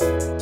you